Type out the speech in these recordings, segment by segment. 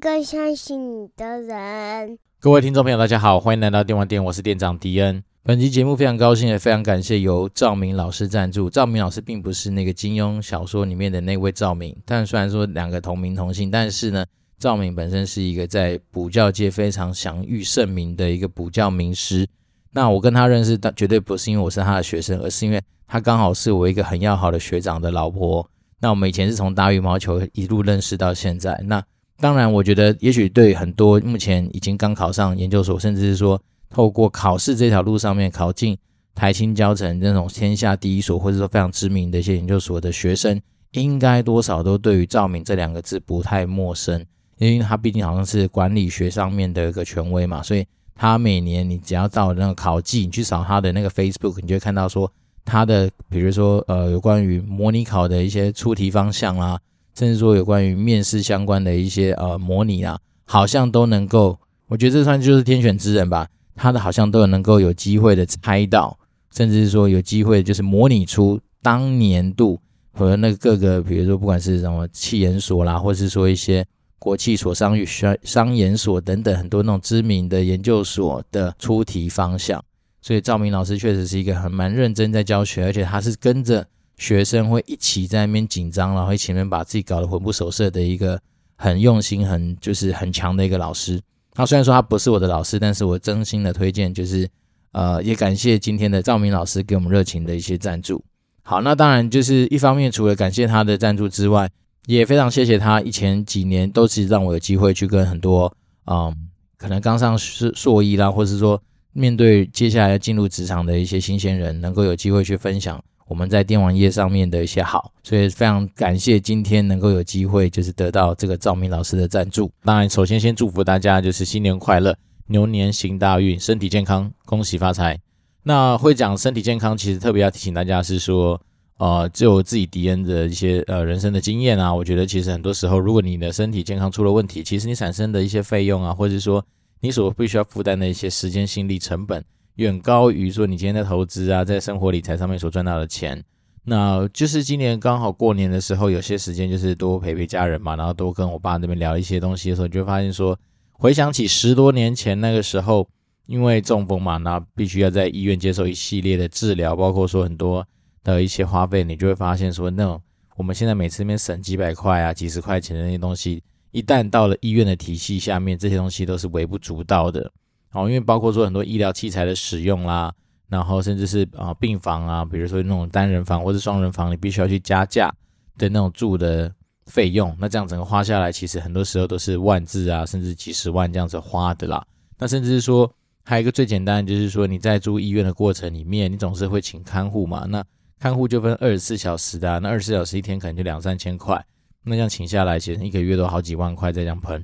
天也需要一个相信你的人。各位听众朋友，大家好，欢迎来到电玩店，我是店长迪恩。本期节目非常高兴，也非常感谢由赵明老师赞助。赵明老师并不是那个金庸小说里面的那位赵明，但虽然说两个同名同姓，但是呢，赵明本身是一个在补教界非常享誉盛名的一个补教名师。那我跟他认识，但绝对不是因为我是他的学生，而是因为他刚好是我一个很要好的学长的老婆。那我们以前是从打羽毛球一路认识到现在。那当然，我觉得也许对很多目前已经刚考上研究所，甚至是说透过考试这条路上面考进台清交成那种天下第一所，或者说非常知名的一些研究所的学生，应该多少都对于赵明这两个字不太陌生，因为他毕竟好像是管理学上面的一个权威嘛，所以。他每年，你只要到那个考季，你去扫他的那个 Facebook，你就会看到说他的，比如说呃，有关于模拟考的一些出题方向啦，甚至说有关于面试相关的一些呃模拟啊，好像都能够，我觉得这算就是天选之人吧。他的好像都有能够有机会的猜到，甚至是说有机会就是模拟出当年度和那个各个，比如说不管是什么气研所啦，或是说一些。国际所、商与商商研所等等很多那种知名的研究所的出题方向，所以赵明老师确实是一个很蛮认真在教学，而且他是跟着学生会一起在那边紧张，然后一起面把自己搞得魂不守舍的一个很用心、很就是很强的一个老师。他虽然说他不是我的老师，但是我真心的推荐，就是呃也感谢今天的赵明老师给我们热情的一些赞助。好，那当然就是一方面除了感谢他的赞助之外。也非常谢谢他，以前几年都是让我有机会去跟很多，嗯，可能刚上硕硕一啦，或是说面对接下来要进入职场的一些新鲜人，能够有机会去分享我们在电玩业上面的一些好，所以非常感谢今天能够有机会，就是得到这个赵明老师的赞助。当然，首先先祝福大家就是新年快乐，牛年行大运，身体健康，恭喜发财。那会讲身体健康，其实特别要提醒大家是说。呃，就我自己敌人的一些呃人生的经验啊，我觉得其实很多时候，如果你的身体健康出了问题，其实你产生的一些费用啊，或者是说你所必须要负担的一些时间、心力成本，远高于说你今天的投资啊，在生活理财上面所赚到的钱。那就是今年刚好过年的时候，有些时间就是多陪陪家人嘛，然后多跟我爸那边聊一些东西的时候，你就会发现说，回想起十多年前那个时候，因为中风嘛，那必须要在医院接受一系列的治疗，包括说很多。的一些花费，你就会发现说，那种我们现在每次那边省几百块啊、几十块钱的那些东西，一旦到了医院的体系下面，这些东西都是微不足道的。哦，因为包括说很多医疗器材的使用啦，然后甚至是啊病房啊，比如说那种单人房或者双人房，你必须要去加价的那种住的费用，那这样整个花下来，其实很多时候都是万字啊，甚至几十万这样子花的啦。那甚至是说，还有一个最简单，就是说你在住医院的过程里面，你总是会请看护嘛，那。看护就分二十四小时的，那二十四小时一天可能就两三千块，那这样请下来，其实一个月都好几万块在这样喷。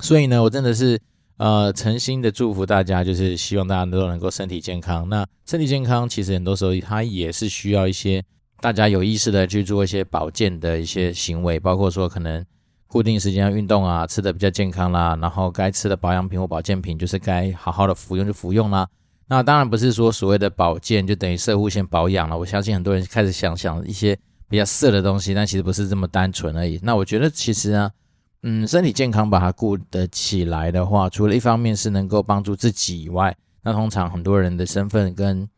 所以呢，我真的是呃诚心的祝福大家，就是希望大家都能够身体健康。那身体健康其实很多时候它也是需要一些大家有意识的去做一些保健的一些行为，包括说可能固定时间要运动啊，吃的比较健康啦，然后该吃的保养品或保健品就是该好好的服用就服用啦。那当然不是说所谓的保健就等于摄护腺保养了。我相信很多人开始想想一些比较色的东西，但其实不是这么单纯而已。那我觉得其实呢，嗯，身体健康把它顾得起来的话，除了一方面是能够帮助自己以外，那通常很多人的身份跟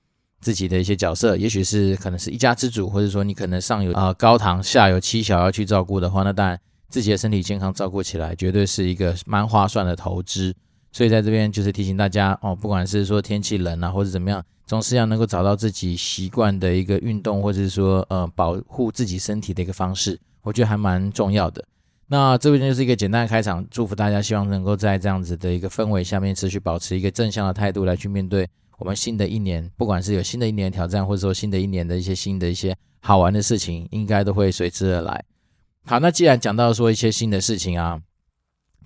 自己的一些角色，也许是可能是一家之主，或者说你可能上有呃高堂，下有妻小要去照顾的话，那当然自己的身体健康照顾起来，绝对是一个蛮划算的投资。所以在这边就是提醒大家哦，不管是说天气冷啊，或者怎么样，总是要能够找到自己习惯的一个运动，或者是说呃保护自己身体的一个方式，我觉得还蛮重要的。那这边就是一个简单的开场，祝福大家，希望能够在这样子的一个氛围下面持续保持一个正向的态度来去面对我们新的一年，不管是有新的一年挑战，或者说新的一年的一些新的一些好玩的事情，应该都会随之而来。好，那既然讲到说一些新的事情啊。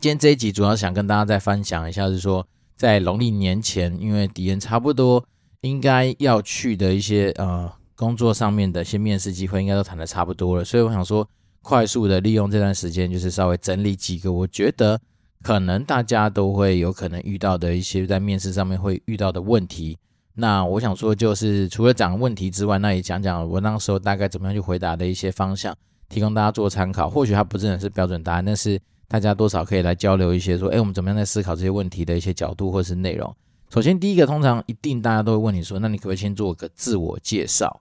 今天这一集主要想跟大家再分享一下，是说在农历年前，因为敌人差不多应该要去的一些呃工作上面的一些面试机会，应该都谈的差不多了，所以我想说，快速的利用这段时间，就是稍微整理几个我觉得可能大家都会有可能遇到的一些在面试上面会遇到的问题。那我想说，就是除了讲问题之外，那也讲讲我那时候大概怎么样去回答的一些方向。提供大家做参考。或许它不真的是标准答案，但是大家多少可以来交流一些说，哎，我们怎么样在思考这些问题的一些角度或是内容。首先，第一个通常一定大家都会问你说，那你可不可以先做个自我介绍？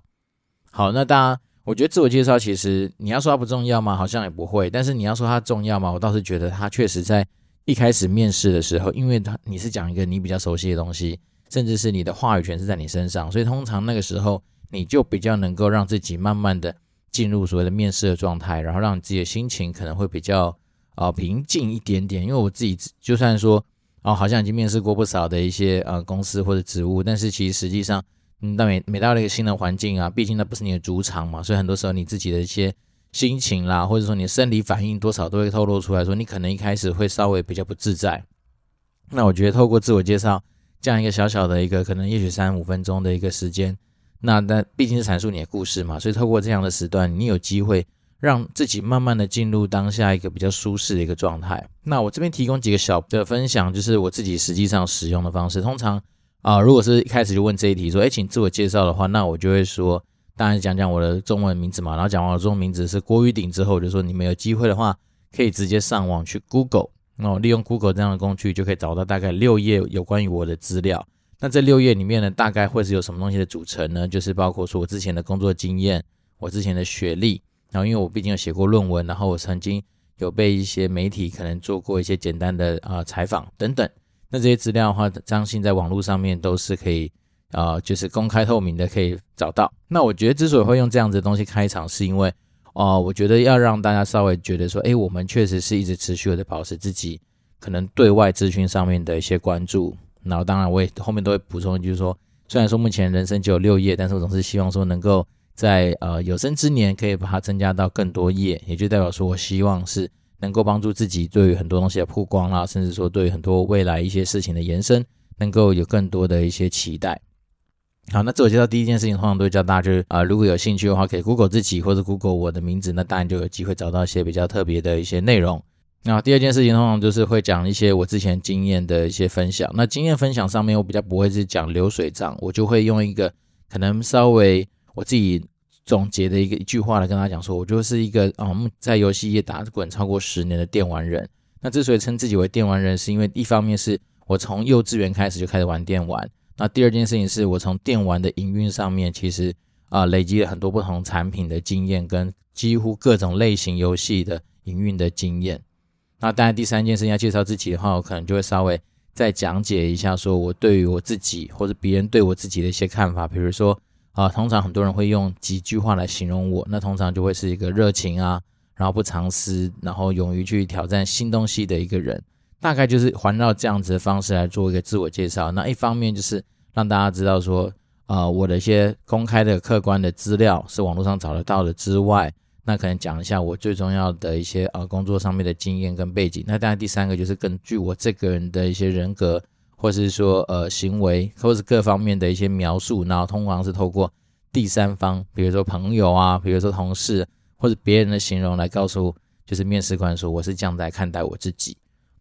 好，那大家，我觉得自我介绍其实你要说它不重要吗？好像也不会。但是你要说它重要吗？我倒是觉得它确实在一开始面试的时候，因为它你是讲一个你比较熟悉的东西。甚至是你的话语权是在你身上，所以通常那个时候你就比较能够让自己慢慢的进入所谓的面试的状态，然后让你自己的心情可能会比较啊、平静一点点。因为我自己就算说哦，好像已经面试过不少的一些呃公司或者职务，但是其实实际上，嗯，但每每到了一个新的环境啊，毕竟那不是你的主场嘛，所以很多时候你自己的一些心情啦，或者说你的生理反应多少都会透露出来说，你可能一开始会稍微比较不自在。那我觉得透过自我介绍。这样一个小小的一个可能，也许三五分钟的一个时间，那但毕竟是阐述你的故事嘛，所以透过这样的时段，你有机会让自己慢慢的进入当下一个比较舒适的一个状态。那我这边提供几个小的分享，就是我自己实际上使用的方式。通常啊、如果是一开始就问这一题说，哎，请自我介绍的话，那我就会说，当然讲讲我的中文名字嘛，然后讲完我的中文名字是郭玉鼎之后，我就说你们有机会的话，可以直接上网去 Google。那我利用 Google 这样的工具，就可以找到大概六页有关于我的资料。那这六页里面呢，大概会是有什么东西的组成呢？就是包括说我之前的工作经验，我之前的学历，然后因为我毕竟有写过论文，然后我曾经有被一些媒体可能做过一些简单的啊、采访等等。那这些资料的话，相信在网络上面都是可以啊、就是公开透明的，可以找到。那我觉得之所以会用这样子的东西开场，是因为。啊，我觉得要让大家稍微觉得说，诶，我们确实是一直持续的保持自己可能对外资讯上面的一些关注。然后，当然我也后面都会补充，就是说，虽然说目前人生只有六页，但是我总是希望说能够在呃有生之年可以把它增加到更多页，也就代表说我希望是能够帮助自己对于很多东西的曝光啦，甚至说对于很多未来一些事情的延伸，能够有更多的一些期待。好，那自我介绍第一件事情，通常都会教大家，就是啊，如果有兴趣的话，可以 Google 自己或者 Google 我的名字，那当然就有机会找到一些比较特别的一些内容。那第二件事情，通常就是会讲一些我之前经验的一些分享。那经验分享上面，我比较不会是讲流水账，我就会用一个可能稍微我自己总结的一个一句话来跟大家讲说，我就是一个嗯，在游戏业打滚超过十年的电玩人。那之所以称自己为电玩人，是因为一方面是我从幼稚园开始就开始玩电玩。那第二件事情是我从电玩的营运上面，其实啊、累积了很多不同产品的经验，跟几乎各种类型游戏的营运的经验。那当然第三件事情要介绍自己的话，我可能就会稍微再讲解一下，说我对于我自己或者别人对我自己的一些看法。比如说啊、通常很多人会用几句话来形容我，那通常就会是一个热情啊，然后不藏私，然后勇于去挑战新东西的一个人。大概就是环绕这样子的方式来做一个自我介绍。那一方面就是让大家知道说，呃，我的一些公开的客观的资料是网络上找得到的之外，那可能讲一下我最重要的一些呃工作上面的经验跟背景。那当然第三个就是根据我这个人的一些人格，或是说呃行为，或是各方面的一些描述，然后通常是透过第三方，比如说朋友啊，比如说同事或者别人的形容来告诉就是面试官说我是这样来看待我自己。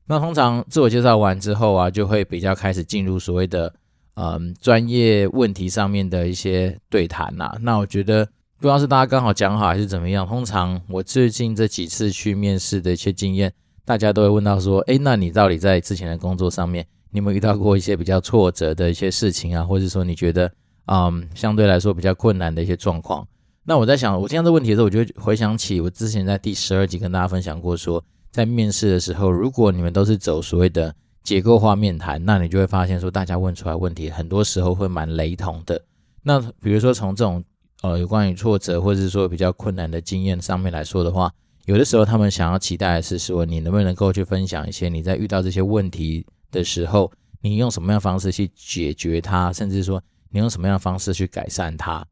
那通常自我介绍完之后啊，就会比较开始进入所谓的嗯专业问题上面的一些对谈呐、那我觉得不知道是大家刚好讲好还是怎么样。通常我最近这几次去面试的一些经验，大家都会问到说，诶，那你到底在之前的工作上面，你有没有遇到过一些比较挫折的一些事情啊？或者说你觉得嗯相对来说比较困难的一些状况？那我在想，我听到这问题的时候，我就回想起我之前在第十二集跟大家分享过说。在面试的时候，如果你们都是走所谓的结构化面谈，那你就会发现说，大家问出来问题很多时候会蛮雷同的。那比如说从这种呃有关于挫折或者是说比较困难的经验上面来说的话，有的时候他们想要期待的是说，你能不能够去分享一些你在遇到这些问题的时候，你用什么样的方式去解决它，甚至说你用什么样的方式去改善它。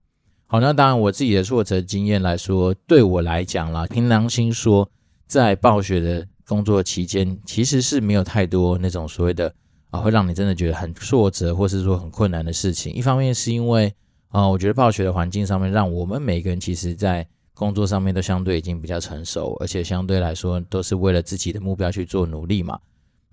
好，那当然我自己的挫折经验来说，对我来讲啦，凭良心说。在暴雪的工作期间，其实是没有太多那种所谓的啊，会让你真的觉得很挫折，或是说很困难的事情。一方面是因为啊，我觉得暴雪的环境上面，让我们每个人其实在工作上面都相对已经比较成熟，而且相对来说都是为了自己的目标去做努力嘛。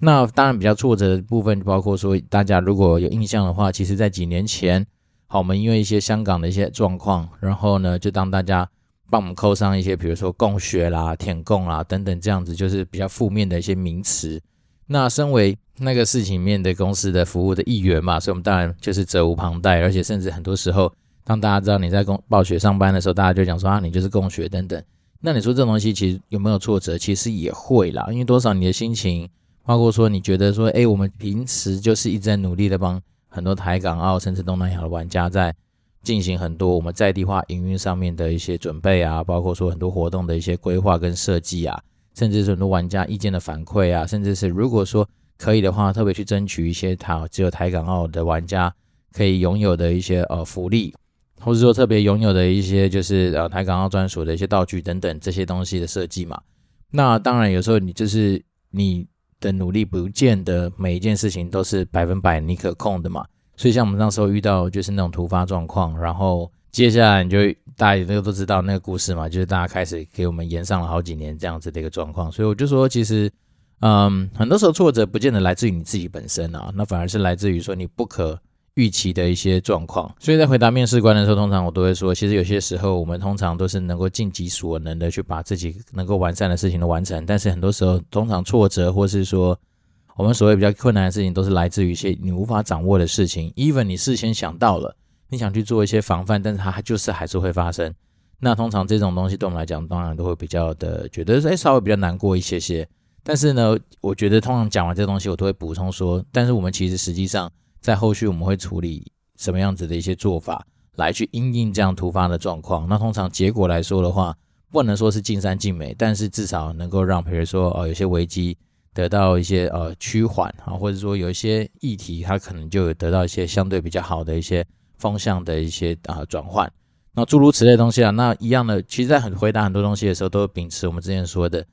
那当然比较挫折的部分，包括说大家如果有印象的话，其实在几年前，好，我们因为一些香港的一些状况，然后呢，就当大家。帮我们扣上一些，比如说共学啦、舔共啦等等这样子，就是比较负面的一些名词。那身为那个事情面的公司的服务的一员嘛，所以我们当然就是责无旁贷，而且甚至很多时候，当大家知道你在共暴雪上班的时候，大家就讲说啊，你就是共学等等。那你说这东西其实有没有挫折？其实也会啦，因为多少你的心情，包括说你觉得说，哎，我们平时就是一直在努力的帮很多台港澳甚至东南亚的玩家在进行很多我们在地化营运上面的一些准备啊，包括说很多活动的一些规划跟设计啊，甚至是很多玩家意见的反馈啊，甚至是如果说可以的话，特别去争取一些台只有台港澳的玩家可以拥有的一些呃福利。或者说特别拥有的一些就是呃台港澳专属的一些道具等等这些东西的设计嘛，那当然有时候你就是你的努力不见得每一件事情都是百分百你可控的嘛，所以像我们那时候遇到就是那种突发状况，然后接下来你就大家也都都知道那个故事嘛，就是大家开始给我们延上了好几年这样子的一个状况，所以我就说其实嗯很多时候挫折不见得来自于你自己本身啊，那反而是来自于说你不可。预期的一些状况，所以在回答面试官的时候，通常我都会说，其实有些时候我们通常都是能够尽己所能的去把自己能够完善的事情都完成，但是很多时候，通常挫折或是说我们所谓比较困难的事情，都是来自于一些你无法掌握的事情。even 你事先想到了，你想去做一些防范，但是它就是还是会发生。那通常这种东西对我们来讲，当然都会比较的觉得哎稍微比较难过一些些。但是呢，我觉得通常讲完这东西，我都会补充说，但是我们其实实际上。在后续我们会处理什么样子的一些做法来去应应这样突发的状况？那通常结果来说的话，不能说是尽善尽美，但是至少能够让，比如说呃有些危机得到一些呃趋缓啊，或者说有一些议题它可能就有得到一些相对比较好的一些风向的一些啊转换。那诸如此类东西啊，那一样的，其实在很回答很多东西的时候，都秉持我们之前说的，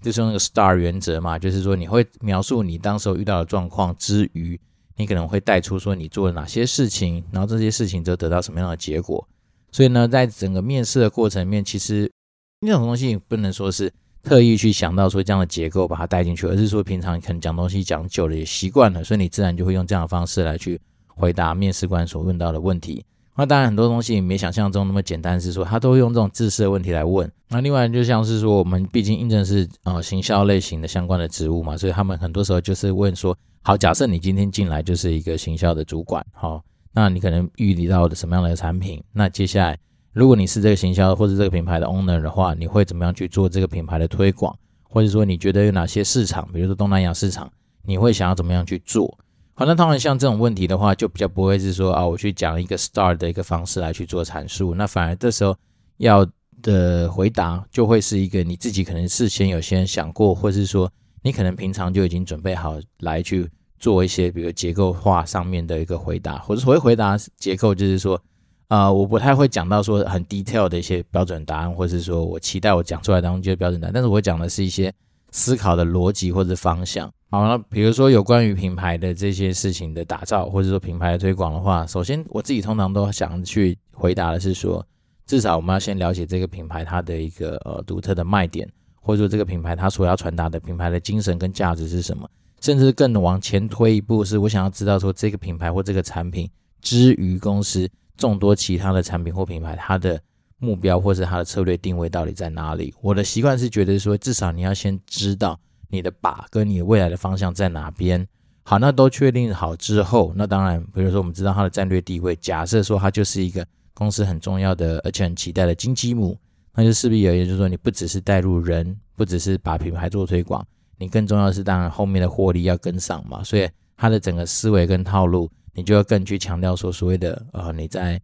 就是那个 STAR 原则嘛，就是说你会描述你当时候遇到的状况之余。你可能会带出说你做了哪些事情，然后这些事情就得到什么样的结果。所以呢，在整个面试的过程里面，其实那种东西不能说是特意去想到说这样的结构把它带进去，而是说平常可能讲东西讲久了也习惯了，所以你自然就会用这样的方式来去回答面试官所问到的问题。那当然很多东西没想象中那么简单，是说他都会用这种制式的问题来问。那另外就像是说我们毕竟应征是呃行销类型的相关的职务嘛，所以他们很多时候就是问说。好，假设你今天进来就是一个行销的主管，好，那你可能遇到的什么样的产品？那接下来，如果你是这个行销或者这个品牌的 owner 的话，你会怎么样去做这个品牌的推广？或者说你觉得有哪些市场，比如说东南亚市场，你会想要怎么样去做？好，那当然像这种问题的话，就比较不会是说啊，我去讲一个 star 的一个方式来去做阐述，那反而这时候要的回答就会是一个你自己可能事先有先想过，或是说。你可能平常就已经准备好来去做一些，比如结构化上面的一个回答，或者所谓回答结构，就是说，啊、我不太会讲到说很 detail 的一些标准答案，或者是说我期待我讲出来当中就是标准答案，但是我讲的是一些思考的逻辑或者方向。好，那比如说有关于品牌的这些事情的打造，或者说品牌的推广的话，首先我自己通常都想去回答的是说，至少我们要先了解这个品牌它的一个呃独特的卖点。或者说这个品牌它所要传达的品牌的精神跟价值是什么？甚至更往前推一步，是我想要知道说这个品牌或这个产品之于公司众多其他的产品或品牌，它的目标或是它的策略定位到底在哪里？我的习惯是觉得说，至少你要先知道你的靶跟你未来的方向在哪边。好，那都确定好之后，那当然，比如说我们知道它的战略地位，假设说它就是一个公司很重要的而且很期待的金鸡母。那就势必有，也就是说，你不只是带入人，不只是把品牌做推广，你更重要的是，当然后面的获利要跟上嘛。所以它的整个思维跟套路，你就要更去强调说，所谓的呃，你在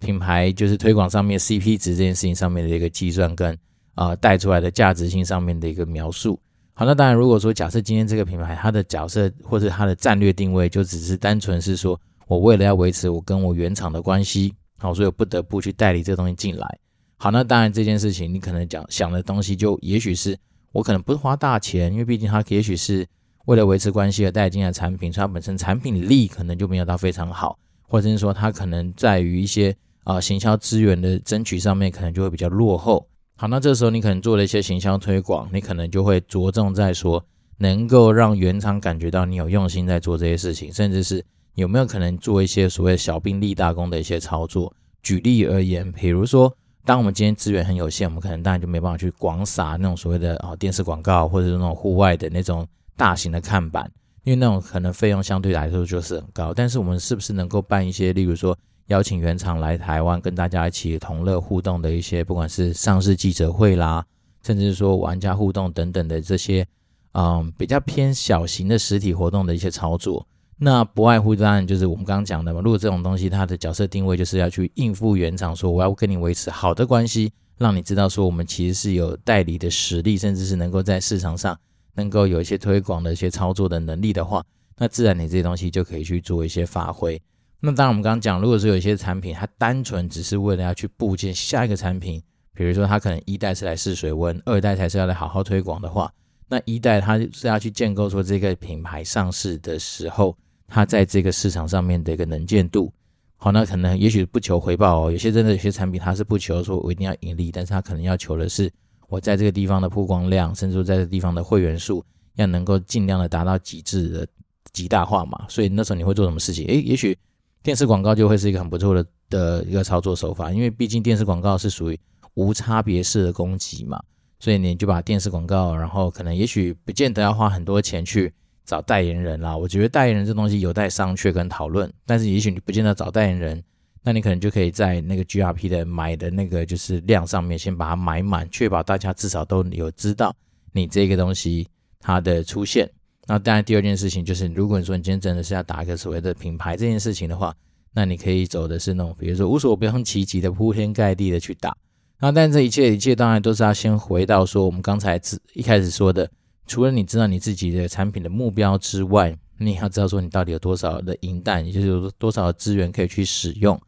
品牌就是推广上面 CP 值这件事情上面的一个计算跟呃带出来的价值性上面的一个描述。好，那当然如果说假设今天这个品牌它的角色或者它的战略定位就只是单纯是说我为了要维持我跟我原厂的关系，好，所以我不得不去代理这个东西进来。好，那当然这件事情你可能讲想的东西，就也许是我可能不是花大钱，因为毕竟它也许是为了维持关系而带进来的产品，所以它本身产品力可能就没有到非常好，或者是说它可能在于一些啊、行销资源的争取上面可能就会比较落后。好，那这时候你可能做了一些行销推广，你可能就会着重在说能够让原厂感觉到你有用心在做这些事情，甚至是有没有可能做一些所谓小兵立大功的一些操作。举例而言，比如说。当我们今天资源很有限，我们可能当然就没办法去广撒那种所谓的啊电视广告，或者是那种户外的那种大型的看板，因为那种可能费用相对来说就是很高。但是我们是不是能够办一些，例如说邀请原厂来台湾跟大家一起同乐互动的一些，不管是上市记者会啦，甚至是说玩家互动等等的这些，嗯，比较偏小型的实体活动的一些操作。那不外乎当然就是我们刚刚讲的嘛。如果这种东西它的角色定位就是要去应付原厂，说我要跟你维持好的关系，让你知道说我们其实是有代理的实力，甚至是能够在市场上能够有一些推广的一些操作的能力的话，那自然你这些东西就可以去做一些发挥。那当然我们刚刚讲，如果说有一些产品它单纯只是为了要去部件下一个产品，比如说它可能一代是来试水温，二代才是要来好好推广的话，那一代它是要去建构说这个品牌上市的时候。它在这个市场上面的一个能见度，好，那可能也许不求回报哦。有些真的有些产品，它是不求说我一定要盈利，但是它可能要求的是我在这个地方的曝光量，甚至说在这地方的会员数，要能够尽量的达到极致的极大化嘛。所以那时候你会做什么事情？诶，也许电视广告就会是一个很不错的的一个操作手法，因为毕竟电视广告是属于无差别式的攻击嘛，所以你就把电视广告，然后可能也许不见得要花很多钱去。找代言人啦，我觉得代言人这东西有待商榷跟讨论。但是也许你不见得找代言人，那你可能就可以在那个 GRP 的买的那个就是量上面先把它买满，确保大家至少都有知道你这个东西它的出现。那当然第二件事情就是，如果你说你今天真的是要打一个所谓的品牌这件事情的话，那你可以走的是那种比如说无所不用其极的铺天盖地的去打。那但这一切一切当然都是要先回到说我们刚才一开始说的。除了你知道你自己的产品的目标之外，你也要知道说你到底有多少的银弹，也就是有多少的资源可以去使用。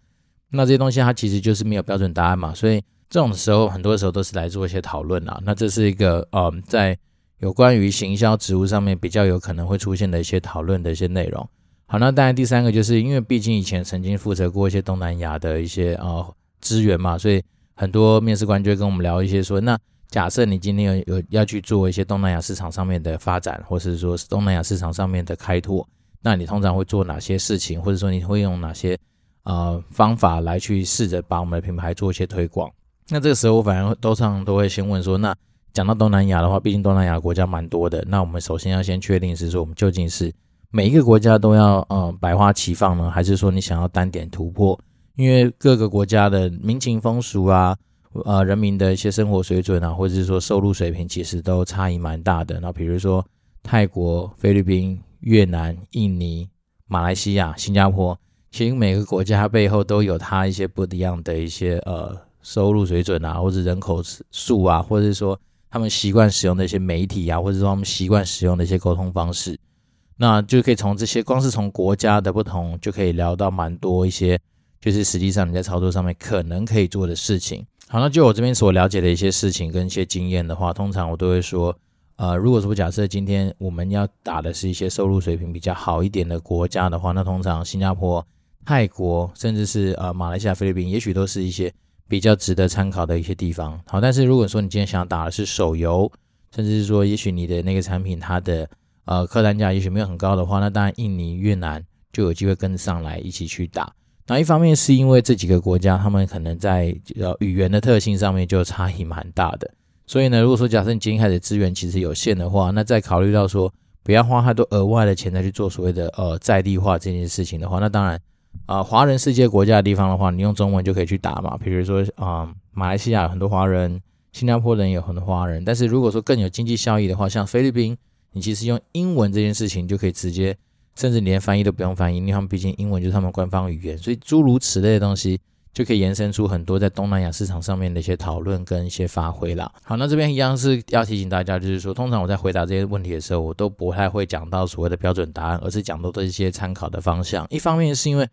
那这些东西它其实就是没有标准答案嘛，所以这种时候很多时候都是来做一些讨论啊。那这是一个嗯，在有关于行销职务上面比较有可能会出现的一些讨论的一些内容。好，那当然第三个就是因为毕竟以前曾经负责过一些东南亚的一些啊资源嘛，所以很多面试官就会跟我们聊一些说那。假设你今天有有要去做一些东南亚市场上面的发展，或是说东南亚市场上面的开拓，那你通常会做哪些事情，或者说你会用哪些呃方法来去试着把我们的品牌做一些推广？那这个时候我反而都常都会先问说，那讲到东南亚的话，毕竟东南亚国家蛮多的，那我们首先要先确定是说我们究竟是每一个国家都要呃百花齐放呢，还是说你想要单点突破？因为各个国家的民情风俗啊。呃，人民的一些生活水准啊，或者是说收入水平，其实都差异蛮大的。那比如说泰国、菲律宾、越南、印尼、马来西亚、新加坡，其实每个国家背后都有它一些不一样的一些呃收入水准啊，或者人口数啊，或者是说他们习惯使用的一些媒体啊，或者说他们习惯使用的一些沟通方式，那就可以从这些，光是从国家的不同，就可以聊到蛮多一些，就是实际上你在操作上面可能可以做的事情。好，那就我这边所了解的一些事情跟一些经验的话，通常我都会说，呃，如果说假设今天我们要打的是一些收入水平比较好一点的国家的话，那通常新加坡、泰国，甚至是呃马来西亚、菲律宾，也许都是一些比较值得参考的一些地方。好，但是如果说你今天想打的是手游，甚至是说也许你的那个产品它的呃客单价也许没有很高的话，那当然印尼、越南就有机会跟上来一起去打。那一方面是因为这几个国家，他们可能在呃语言的特性上面就差异蛮大的，所以呢，如果说假设你今天开始资源其实有限的话，那再考虑到说不要花太多额外的钱再去做所谓的呃在地化这件事情的话，那当然啊，华人世界国家的地方的话，你用中文就可以去打嘛，比如说啊、马来西亚有很多华人，新加坡人有很多华人，但是如果说更有经济效益的话，像菲律宾，你其实用英文这件事情就可以直接。甚至连翻译都不用翻译，因为他们毕竟英文就是他们官方语言，所以诸如此类的东西就可以延伸出很多在东南亚市场上面的一些讨论跟一些发挥啦。好，那这边一样是要提醒大家，就是说，通常我在回答这些问题的时候，我都不太会讲到所谓的标准答案，而是讲到的一些参考的方向。一方面是因为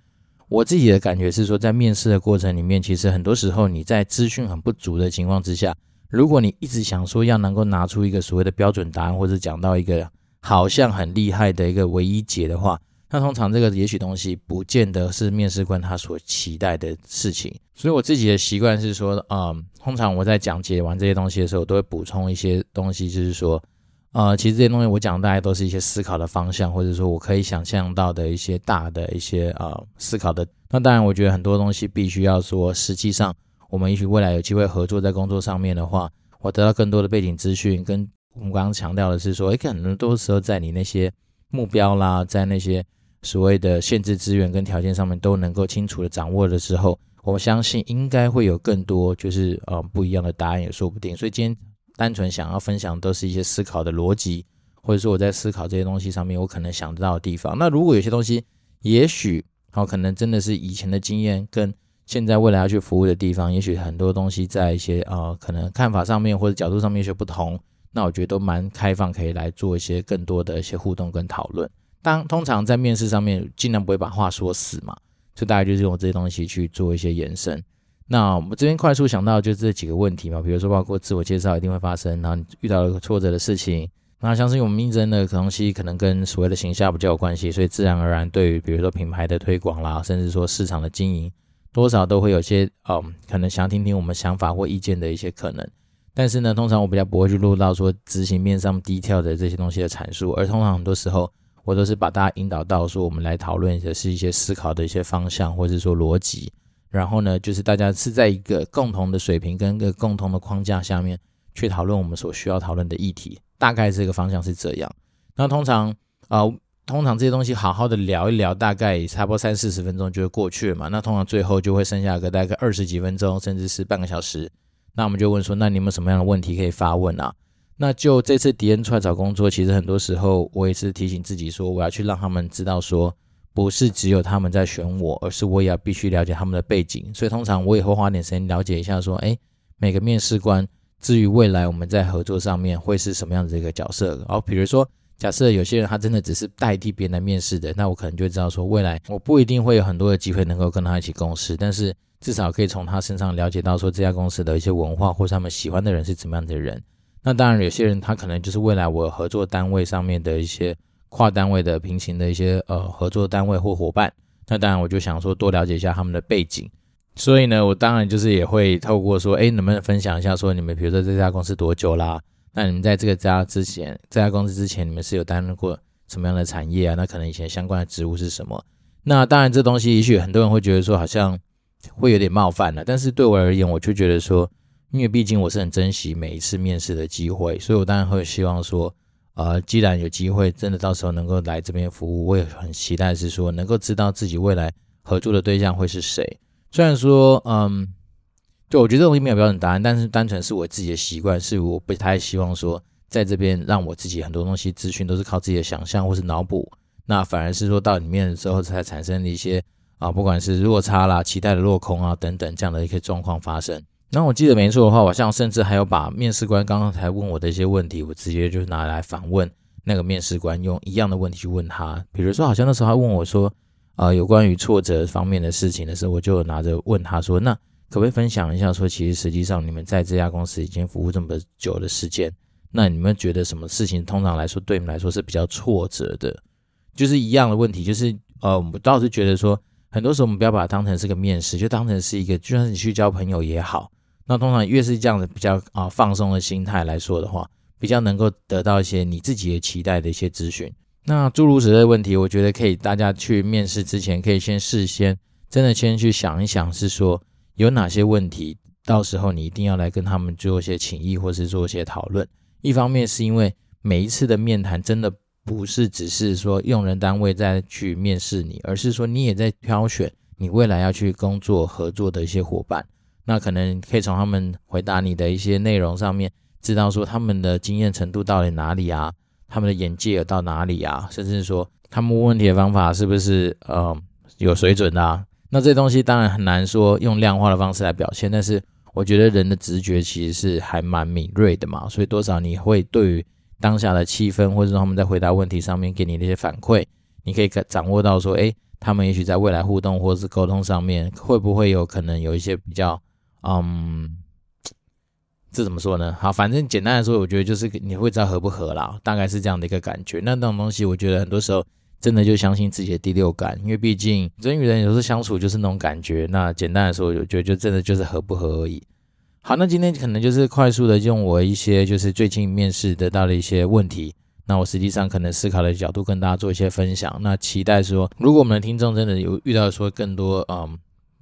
我自己的感觉是说，在面试的过程里面，其实很多时候你在资讯很不足的情况之下，如果你一直想说要能够拿出一个所谓的标准答案，或者讲到一个。好像很厉害的一个唯一解的话，那通常这个也许东西不见得是面试官他所期待的事情。所以我自己的习惯是说，嗯，通常我在讲解完这些东西的时候，我都会补充一些东西，就是说，呃，其实这些东西我讲大概都是一些思考的方向，或者说我可以想象到的一些大的一些呃思考的。那当然，我觉得很多东西必须要说，实际上我们也许未来有机会合作在工作上面的话，我得到更多的背景资讯，跟我们刚刚强调的是说，诶，很多时候在你那些目标啦，在那些所谓的限制资源跟条件上面都能够清楚的掌握的时候，我相信应该会有更多就是呃不一样的答案也说不定。所以今天单纯想要分享都是一些思考的逻辑，或者说我在思考这些东西上面我可能想得到的地方。那如果有些东西，也许好，可能真的是以前的经验跟。现在未来要去服务的地方，也许很多东西在一些呃可能看法上面或者角度上面有些不同，那我觉得都蛮开放，可以来做一些更多的一些互动跟讨论。当通常在面试上面尽量不会把话说死嘛，所以大概就是用这些东西去做一些延伸。那我们这边快速想到就这几个问题嘛，比如说包括自我介绍一定会发生，然后遇到了挫折的事情，那像是我们应征的东西可能跟所谓的形象比较有关系，所以自然而然对于比如说品牌的推广啦，甚至说市场的经营。多少都会有些，嗯，可能想听听我们想法或意见的一些可能，但是呢，通常我比较不会去录到说执行面上低调的这些东西的阐述，而通常很多时候我都是把大家引导到说，我们来讨论的是一些思考的一些方向，或者说逻辑，然后呢，就是大家是在一个共同的水平跟一个共同的框架下面去讨论我们所需要讨论的议题，大概这个方向是这样。那通常啊。通常这些东西好好的聊一聊，大概差不多三四十分钟就会过去了嘛。那通常最后就会剩下个大概二十几分钟，甚至是半个小时。那我们就问说，那你们什么样的问题可以发问啊？那就这次迪恩出来找工作，其实很多时候我也是提醒自己说，我要去让他们知道说，不是只有他们在选我，而是我也要必须了解他们的背景。所以通常我也会花点时间了解一下说，诶，每个面试官至于未来我们在合作上面会是什么样子的一个角色。然后比如说。假设有些人他真的只是代替别人来面试的，那我可能就知道说，未来我不一定会有很多的机会能够跟他一起共事，但是至少可以从他身上了解到说，这家公司的一些文化或是他们喜欢的人是怎么样的人。那当然，有些人他可能就是未来我合作单位上面的一些跨单位的平行的一些呃合作单位或伙伴。那当然，我就想说多了解一下他们的背景。所以呢，我当然就是也会透过说，哎，能不能分享一下说，你们比如说这家公司多久啦？那你们在这个家之前，这家公司之前，你们是有担任过什么样的产业啊？那可能以前相关的职务是什么？那当然，这东西也许很多人会觉得说好像会有点冒犯了，但是对我而言，我就觉得说，因为毕竟我是很珍惜每一次面试的机会，所以我当然会希望说，呃，既然有机会真的到时候能够来这边服务，我也很期待是说能够知道自己未来合作的对象会是谁。虽然说，嗯。就，我觉得这东西没有标准答案，但是单纯是我自己的习惯，是我不太希望说在这边让我自己很多东西资讯都是靠自己的想象或是脑补，那反而是说到里面的时候才产生了一些啊，不管是落差啦、期待的落空啊等等这样的一些状况发生。那我记得没错的话，我像甚至还有把面试官刚刚才问我的一些问题，我直接就拿来反问那个面试官，用一样的问题去问他。比如说，好像那时候他问我说，呃，有关于挫折方面的事情的时候，我就拿着问他说，那。可不可以分享一下，说其实实际上你们在这家公司已经服务这么久的时间，那你们觉得什么事情通常来说对你们来说是比较挫折的？就是一样的问题，就是呃，我倒是觉得说，很多时候我们不要把它当成是个面试，就当成是一个，就算是你去交朋友也好。那通常越是这样的比较啊放松的心态来说的话，比较能够得到一些你自己的期待的一些资讯。那诸如此类问题，我觉得可以大家去面试之前，可以先事先真的先去想一想，是说。有哪些问题？到时候你一定要来跟他们做一些请益，或是做一些讨论。一方面是因为每一次的面谈真的不是只是说用人单位在去面试你，而是说你也在挑选你未来要去工作合作的一些伙伴。那可能可以从他们回答你的一些内容上面，知道说他们的经验程度到底哪里啊，他们的眼界有到哪里啊，甚至说他们问问题的方法是不是呃有水准的啊。那这东西当然很难说用量化的方式来表现，但是我觉得人的直觉其实是还蛮敏锐的嘛，所以多少你会对于当下的气氛，或者说他们在回答问题上面给你的一些反馈，你可以掌握到说，诶，他们也许在未来互动或者是沟通上面，会不会有可能有一些比较，嗯，这怎么说呢？好，反正简单来说，我觉得就是你会知道合不合啦，大概是这样的一个感觉。那那种东西，我觉得很多时候。真的就相信自己的第六感，因为毕竟人与人有时候相处就是那种感觉。那简单来说，我觉得就真的就是合不合而已。好，那今天可能就是快速的用我一些就是最近面试得到的一些问题，那我实际上可能思考的角度跟大家做一些分享。那期待说，如果我们的听众真的有遇到说更多嗯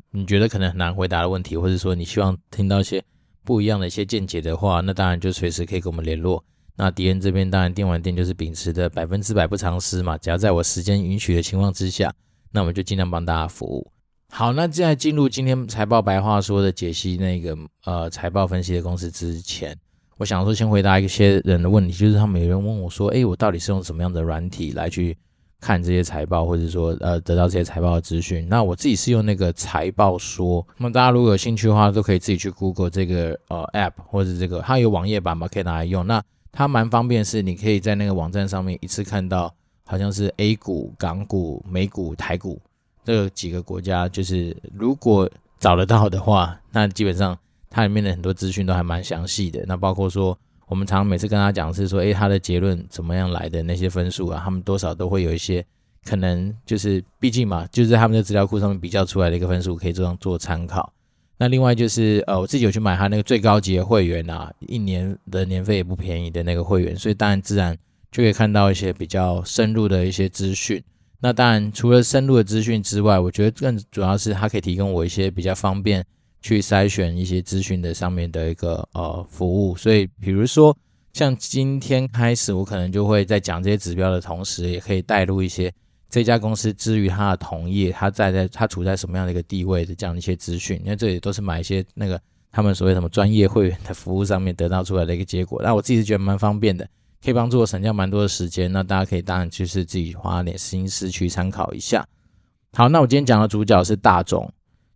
你觉得可能很难回答的问题，或者说你希望听到一些不一样的一些见解的话，那当然就随时可以跟我们联络。那迪恩这边当然电玩店就是秉持的百分之百不藏私嘛，只要在我时间允许的情况之下，那我们就尽量帮大家服务。好，那在进入今天财报白话说的解析那个呃财报分析的公司之前，我想说先回答一些人的问题，就是他们有人问我说，诶，我到底是用什么样的软体来去看这些财报，或者说呃得到这些财报的资讯。那我自己是用那个财报说。那么大家如果有兴趣的话，都可以自己去 Google 这个呃 App 或者这个它有网页版嘛，可以拿来用。那它蛮方便，是你可以在那个网站上面一次看到，好像是 A 股、港股、美股、台股这几个国家，就是如果找得到的话，那基本上它里面的很多资讯都还蛮详细的。那包括说。我们常每次跟他讲是说，诶，他的结论怎么样来的那些分数啊，他们多少都会有一些可能，就是毕竟嘛，就是在他们的资料库上面比较出来的一个分数，可以这样做参考。那另外就是，呃，我自己有去买他那个最高级的会员啊，一年的年费也不便宜的那个会员，所以当然自然就可以看到一些比较深入的一些资讯。那当然除了深入的资讯之外，我觉得更主要是它可以提供我一些比较方便。去筛选一些资讯的上面的一个呃服务，所以比如说像今天开始，我可能就会在讲这些指标的同时，也可以带入一些这家公司之于它的同业，它在在它处在什么样的一个地位的这样的一些资讯，因为这里都是买一些那个他们所谓什么专业会员的服务上面得到出来的一个结果。那我自己是觉得蛮方便的，可以帮助我省掉蛮多的时间。那大家可以当然就是自己花点心思去参考一下。好，那我今天讲的主角是大众。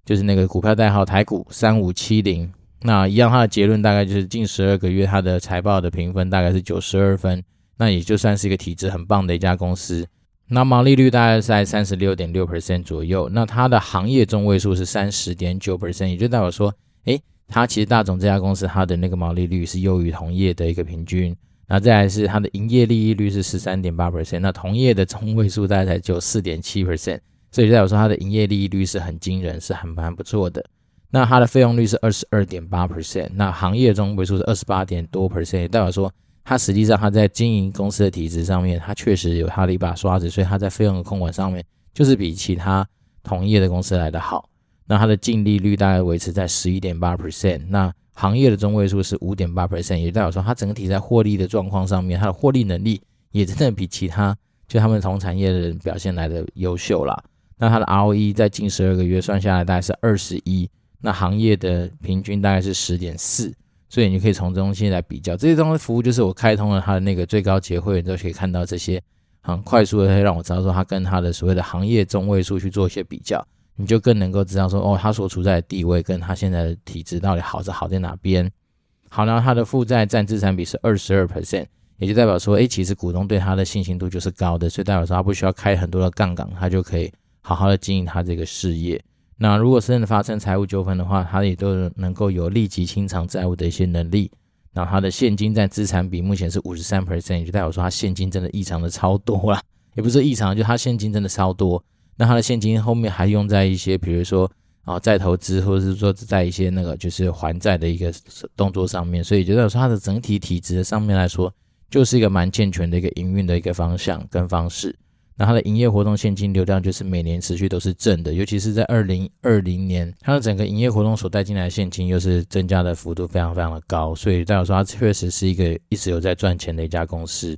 就是那个股票代号台股三五七零，那一样，它的结论大概就是近十二个月它的财报的评分大概是九十二分，那也就算是一个体质很棒的一家公司。那毛利率大概是在三十六点六 percent 左右，那它的行业中位数是三十点九 percent，也就代表说，诶，它其实大众这家公司它的那个毛利率是优于同业的一个平均。那再来是它的营业利益率是十三点八 percent，那同业的中位数大概才就四点七 percent。所以代表说它的营业利益率是很惊人，是很蛮不错的。那它的费用率是二十二点八 percent，那行业中位数是二十八点多 percent，也代表说它实际上它在经营公司的体质上面，它确实有它的一把刷子，所以它在费用的控管上面就是比其他同业的公司来的好。那它的净利率大概维持在十一点八 percent，那行业的中位数是五点八 percent，也代表说它整体在获利的状况上面，它的获利能力也真的比其他就他们同产业的人表现来的优秀啦。那它的 ROE 在近十二个月算下来大概是二十一，那行业的平均大概是十点四，所以你可以从中心来比较这些东西服务，就是我开通了它的那个最高级会员之后，可以看到这些很快速的，可以让我知道说它跟它的所谓的行业中位数去做一些比较，你就更能够知道说哦，它所处在的地位跟它现在的体质到底好是好在哪边。好，然后它的负债占资产比是二十二 percent，也就代表说，哎，其实股东对他的信心度就是高的，所以代表说他不需要开很多的杠杆，他就可以。好好的经营他这个事业，那如果真的发生财务纠纷的话，他也都能够有立即清偿债务的一些能力。那他的现金占资产比目前是五十三 percent，也就代表说他现金真的异常的超多啦，也不是异常，就他现金真的超多。那他的现金后面还用在一些，比如说啊再投资，或者是说在一些那个就是还债的一个动作上面，所以就代表说他的整体体质上面来说，就是一个蛮健全的一个营运的一个方向跟方式。那它的营业活动现金流量就是每年持续都是正的，尤其是在二零二零年，它的整个营业活动所带进来的现金又是增加的幅度非常非常的高，所以代表说它确实是一个一直有在赚钱的一家公司。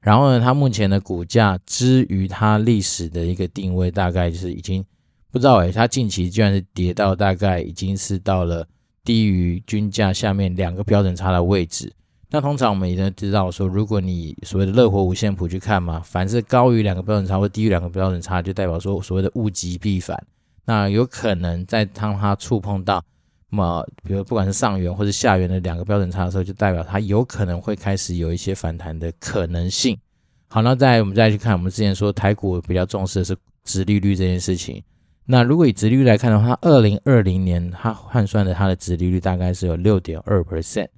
然后呢，它目前的股价之于它历史的一个定位，大概就是已经不知道诶，它近期居然是跌到大概已经是到了低于均价下面两个标准差的位置。那通常我们也都知道说，如果你所谓的乐活五线谱去看嘛，凡是高于两个标准差或低于两个标准差，就代表说所谓的物极必反。那有可能在当它触碰到，么，比如不管是上缘或者下缘的两个标准差的时候，就代表它有可能会开始有一些反弹的可能性。好，那再我们再去看，我们之前说台股比较重视的是殖利率这件事情。那如果以殖利率来看的话，二零二零年它换算的它的殖利率大概是有六点二 percent。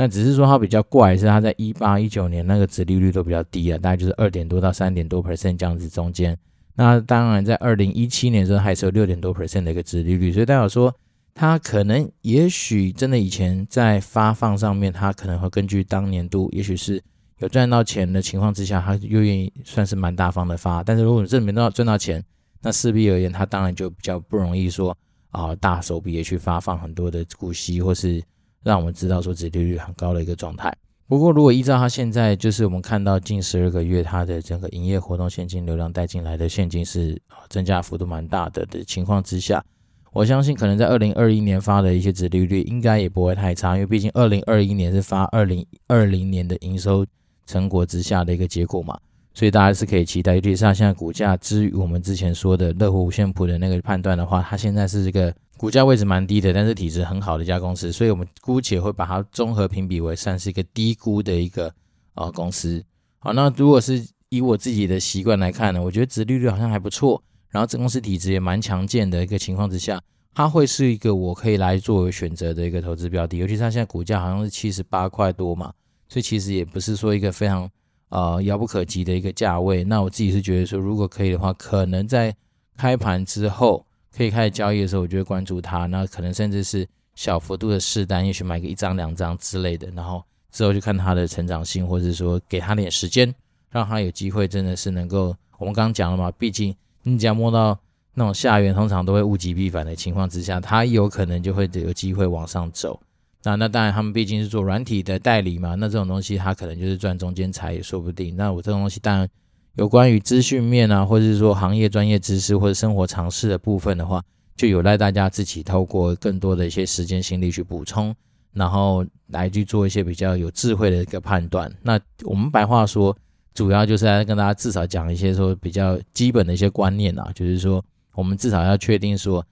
那只是说它比较怪，是它在一八一九年那个殖利率都比较低啊，大概就是二点多到三点多 percent 这样子中间。那当然在二零一七年的时候还是有六点多 percent 的一个殖利率，所以代表说它可能也许真的以前在发放上面，它可能会根据当年度，也许是有赚到钱的情况之下，它又愿意算是蛮大方的发。但是如果你这里面都要赚到钱，那势必而言，它当然就比较不容易说啊大手笔的去发放很多的股息，或是让我们知道说殖利率很高的一个状态。不过，如果依照它现在就是我们看到近十二个月它的整个营业活动现金流量带进来的现金是增加幅度蛮大的的情况之下，我相信可能在二零二一年发的一些殖利率应该也不会太差，因为毕竟二零二一年是发二零二零年的营收成果之下的一个结果嘛，所以大家是可以期待。尤其是它现在股价之于我们之前说的乐活五线谱的那个判断的话，它现在是这个。股价位置蛮低的，但是体质很好的一家公司，所以我们姑且会把它综合评比为算是一个低估的一个、呃、公司。好，那如果是以我自己的习惯来看呢，我觉得值利率好像还不错，然后这公司体质也蛮强健的一个情况之下，它会是一个我可以来作为选择的一个投资标的。尤其是它现在股价好像是七十八块多嘛，所以其实也不是说一个非常呃遥不可及的一个价位。那我自己是觉得说，如果可以的话，可能在开盘之后。可以开始交易的时候，我就会关注它。那可能甚至是小幅度的试单，也许买个一张两张之类的。然后之后就看它的成长性，或者说给它点时间，让它有机会真的是能够。我们刚刚讲了嘛，毕竟你只要摸到那种下缘，通常都会物极必反的情况之下，它有可能就会有机会往上走。那那当然，他们毕竟是做软体的代理嘛，那这种东西他可能就是赚中间财也说不定。那我这种东西当然。有关于资讯面啊，或者是说行业专业知识或者生活常识的部分的话，就有赖大家自己透过更多的一些时间心力去补充，然后来去做一些比较有智慧的一个判断。那我们白话说，主要就是来跟大家至少讲一些说比较基本的一些观念啊，就是说我们至少要确定说，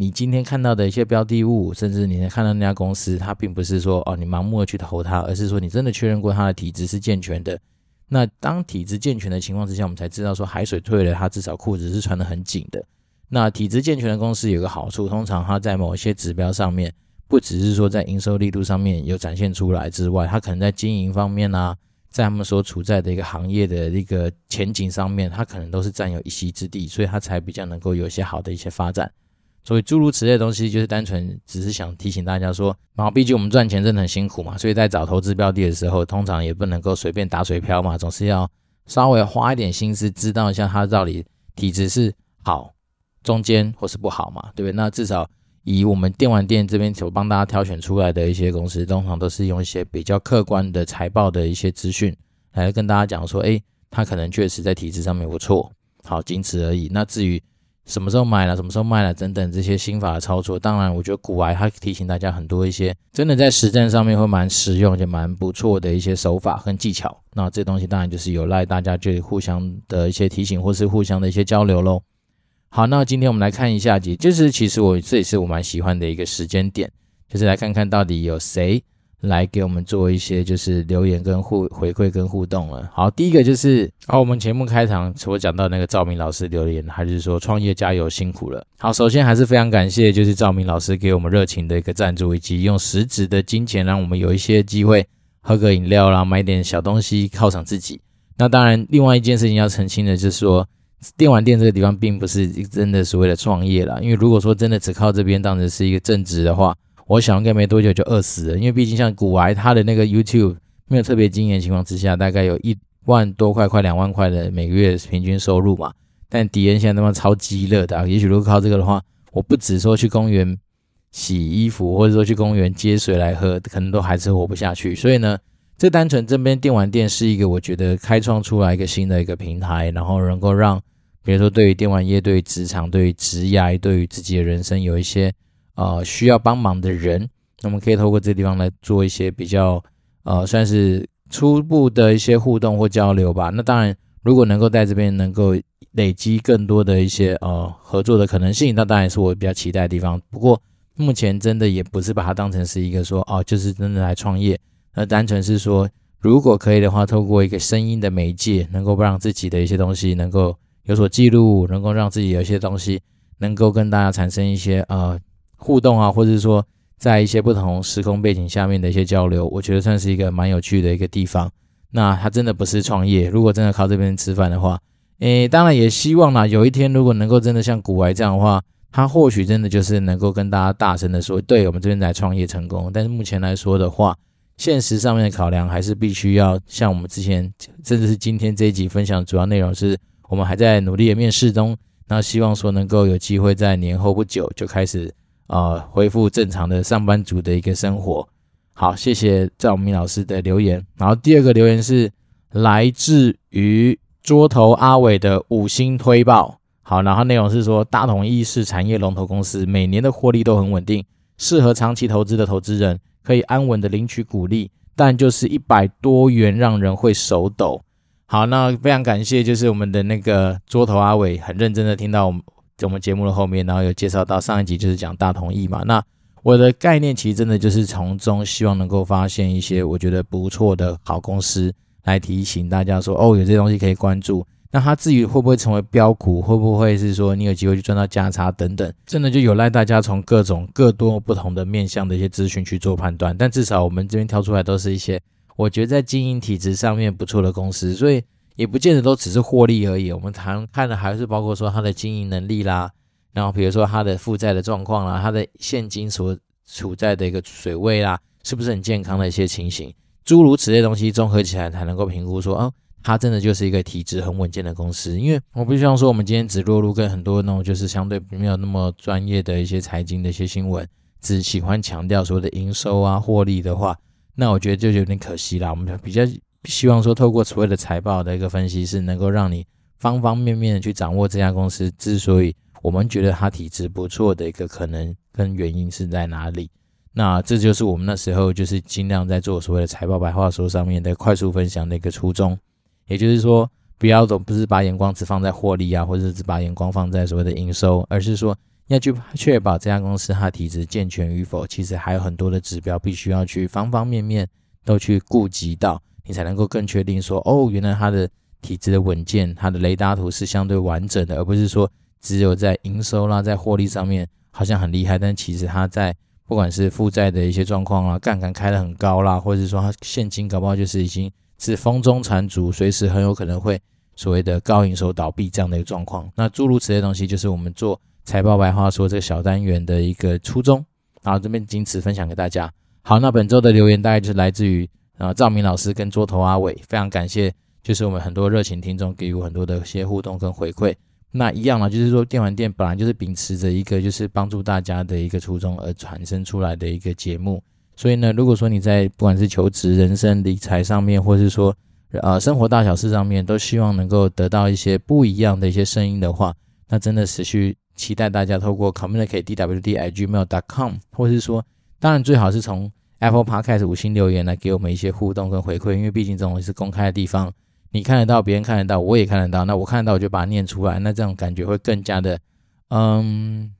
你今天看到的一些标的物，甚至你能看到那家公司，它并不是说哦你盲目的去投它，而是说你真的确认过它的体质是健全的。那当体质健全的情况之下，我们才知道说海水退了，它至少裤子是穿得很紧的。那体质健全的公司有个好处，通常它在某些指标上面，不只是说在营收力度上面有展现出来之外，它可能在经营方面啊，在他们所处在的一个行业的一个前景上面，它可能都是占有一席之地，所以它才比较能够有一些好的一些发展。所以诸如此类的东西，就是单纯只是想提醒大家说，然后毕竟我们赚钱真的很辛苦嘛，所以在找投资标的的时候，通常也不能够随便打水漂嘛，总是要稍微花一点心思，知道一下它到底体质是好、中间或是不好嘛，对不对？那至少以我们电玩店这边所帮大家挑选出来的一些公司，通常都是用一些比较客观的财报的一些资讯来跟大家讲说，诶，它可能确实在体质上面不错，好，仅此而已。那至于，什么时候买了，什么时候卖了，等等这些心法的操作，当然，我觉得古癌它提醒大家很多一些真的在实战上面会蛮实用，也蛮不错的一些手法和技巧。那这东西当然就是有赖大家就互相的一些提醒，或是互相的一些交流喽。好，那今天我们来看一下，就是其实我这也是我蛮喜欢的一个时间点，就是来看看到底有谁。来给我们做一些就是留言跟互回馈跟互动了。好，第一个就是，好，我们节目开场所讲到那个赵明老师留言，还是说创业加油辛苦了。好，首先还是非常感谢，就是赵明老师给我们热情的一个赞助，以及用实质的金钱让我们有一些机会喝个饮料啦，买点小东西犒赏自己。那当然，另外一件事情要澄清的就是说，电玩店这个地方并不是真的所谓的创业啦，因为如果说真的只靠这边当成是一个正职的话。我想应该没多久就饿死了，因为毕竟像古癌他的那个 YouTube 没有特别经验情况之下，大概有一万多块，快两万块的每个月平均收入嘛。但迪恩现在他妈超饥饿的，也许如果靠这个的话，我不止说去公园洗衣服，或者说去公园接水来喝，可能都还是活不下去。所以呢，这单纯这边电玩店是一个我觉得开创出来一个新的一个平台，然后能够让比如说对于电玩业、对于职场、对于职业、对于自己的人生有一些。呃，需要帮忙的人，我们可以透过这地方来做一些比较，呃，算是初步的一些互动或交流吧。那当然，如果能够在这边能够累积更多的一些呃合作的可能性，那当然是我比较期待的地方。不过目前真的也不是把它当成是一个说哦，就是真的来创业，那单纯是说，如果可以的话，透过一个声音的媒介，能够让自己的一些东西能够有所记录，能够让自己有一些东西能够跟大家产生一些呃。互动啊，或者是说在一些不同时空背景下面的一些交流，我觉得算是一个蛮有趣的一个地方。那它真的不是创业，如果真的靠这边吃饭的话，诶，当然也希望呢，有一天如果能够真的像古玩这样的话，它或许真的就是能够跟大家大声的说，对我们这边来创业成功。但是目前来说的话，现实上面的考量还是必须要像我们之前，甚至是今天这一集分享主要内容是，我们还在努力的面试中，那希望说能够有机会在年后不久就开始。呃恢复正常的上班族的一个生活。好，谢谢赵明老师的留言。然后第二个留言是来自于桌头阿伟的五星推报。好，然后内容是说大统一是产业龙头公司，每年的获利都很稳定，适合长期投资的投资人可以安稳的领取股利，但就是一百多元让人会手抖。好，那非常感谢，就是我们的那个桌头阿伟很认真的听到我们在我们节目的后面，然后有介绍到上一集就是讲大同意嘛。那我的概念其实真的就是从中希望能够发现一些我觉得不错的好公司，来提醒大家说，哦，有这些东西可以关注。那它至于会不会成为标股，会不会是说你有机会去赚到价差等等，真的就有赖大家从各种各多不同的面向的一些资讯去做判断。但至少我们这边挑出来都是一些。我觉得在经营体质上面不错的公司，所以也不见得都只是获利而已。我们谈看的还是包括说它的经营能力啦，然后比如说它的负债的状况啦，它的现金所处在的一个水位啦，是不是很健康的一些情形，诸如此类东西综合起来才能够评估说，哦，它真的就是一个体质很稳健的公司。因为我不希望说我们今天只落入跟很多那种就是相对没有那么专业的一些财经的一些新闻，只喜欢强调所谓的营收啊获利的话。那我觉得就有点可惜啦。我们比较希望说，透过所谓的财报的一个分析，是能够让你方方面面的去掌握这家公司之所以我们觉得它体质不错的一个可能跟原因是在哪里。那这就是我们那时候就是尽量在做所谓的财报白话说上面的快速分享的一个初衷。也就是说，不要总不是把眼光只放在获利啊，或者是把眼光放在所谓的营收，而是说。要去确保这家公司它体质健全与否，其实还有很多的指标必须要去方方面面都去顾及到，你才能够更确定说，哦，原来它的体质的稳健，它的雷达图是相对完整的，而不是说只有在营收啦，在获利上面好像很厉害，但其实它在不管是负债的一些状况啦，杠杆开得很高啦，或者是说它现金搞不好就是已经是风中残烛，随时很有可能会所谓的高营收倒闭这样的一个状况。那诸如此类东西，就是我们做。财报白话说这个小单元的一个初衷，然后这边仅此分享给大家。好，那本周的留言大概就是来自于啊赵明老师跟桌头阿伟，非常感谢，就是我们很多热情听众给予我很多的一些互动跟回馈。那一样呢，就是说电玩店本来就是秉持着一个就是帮助大家的一个初衷而产生出来的一个节目，所以呢，如果说你在不管是求职、人生、理财上面，或是说呃生活大小事上面，都希望能够得到一些不一样的一些声音的话，那真的持续。期待大家透过 communicate.dwd@gmail.com，或是说，当然最好是从 Apple Podcast 五星留言来给我们一些互动跟回馈，因为毕竟这种是公开的地方，你看得到，别人看得到，我也看得到，那我看得到我就把它念出来，那这种感觉会更加的，嗯，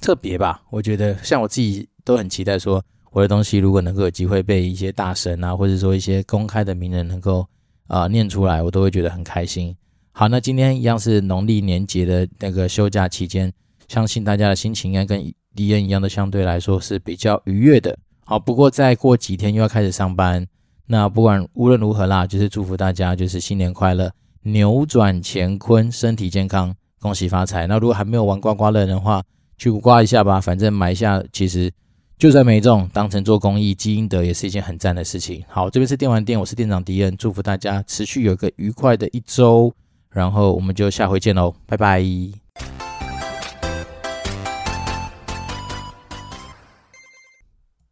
特别吧？我觉得像我自己都很期待说，我的东西如果能够有机会被一些大神啊，或者说一些公开的名人能够啊、念出来，我都会觉得很开心。好，那今天一样是农历年节的那个休假期间，相信大家的心情应该跟迪恩一样的，相对来说是比较愉悦的。好，不过再过几天又要开始上班，那不管无论如何啦，就是祝福大家就是新年快乐，扭转乾坤，身体健康，恭喜发财。那如果还没有玩刮刮乐的话，去刮一下吧，反正买一下，其实就算没中，当成做公益积阴德也是一件很赞的事情。好，这边是电玩店，我是店长迪恩，祝福大家持续有个愉快的一周。然后我们就下回见喽，拜拜。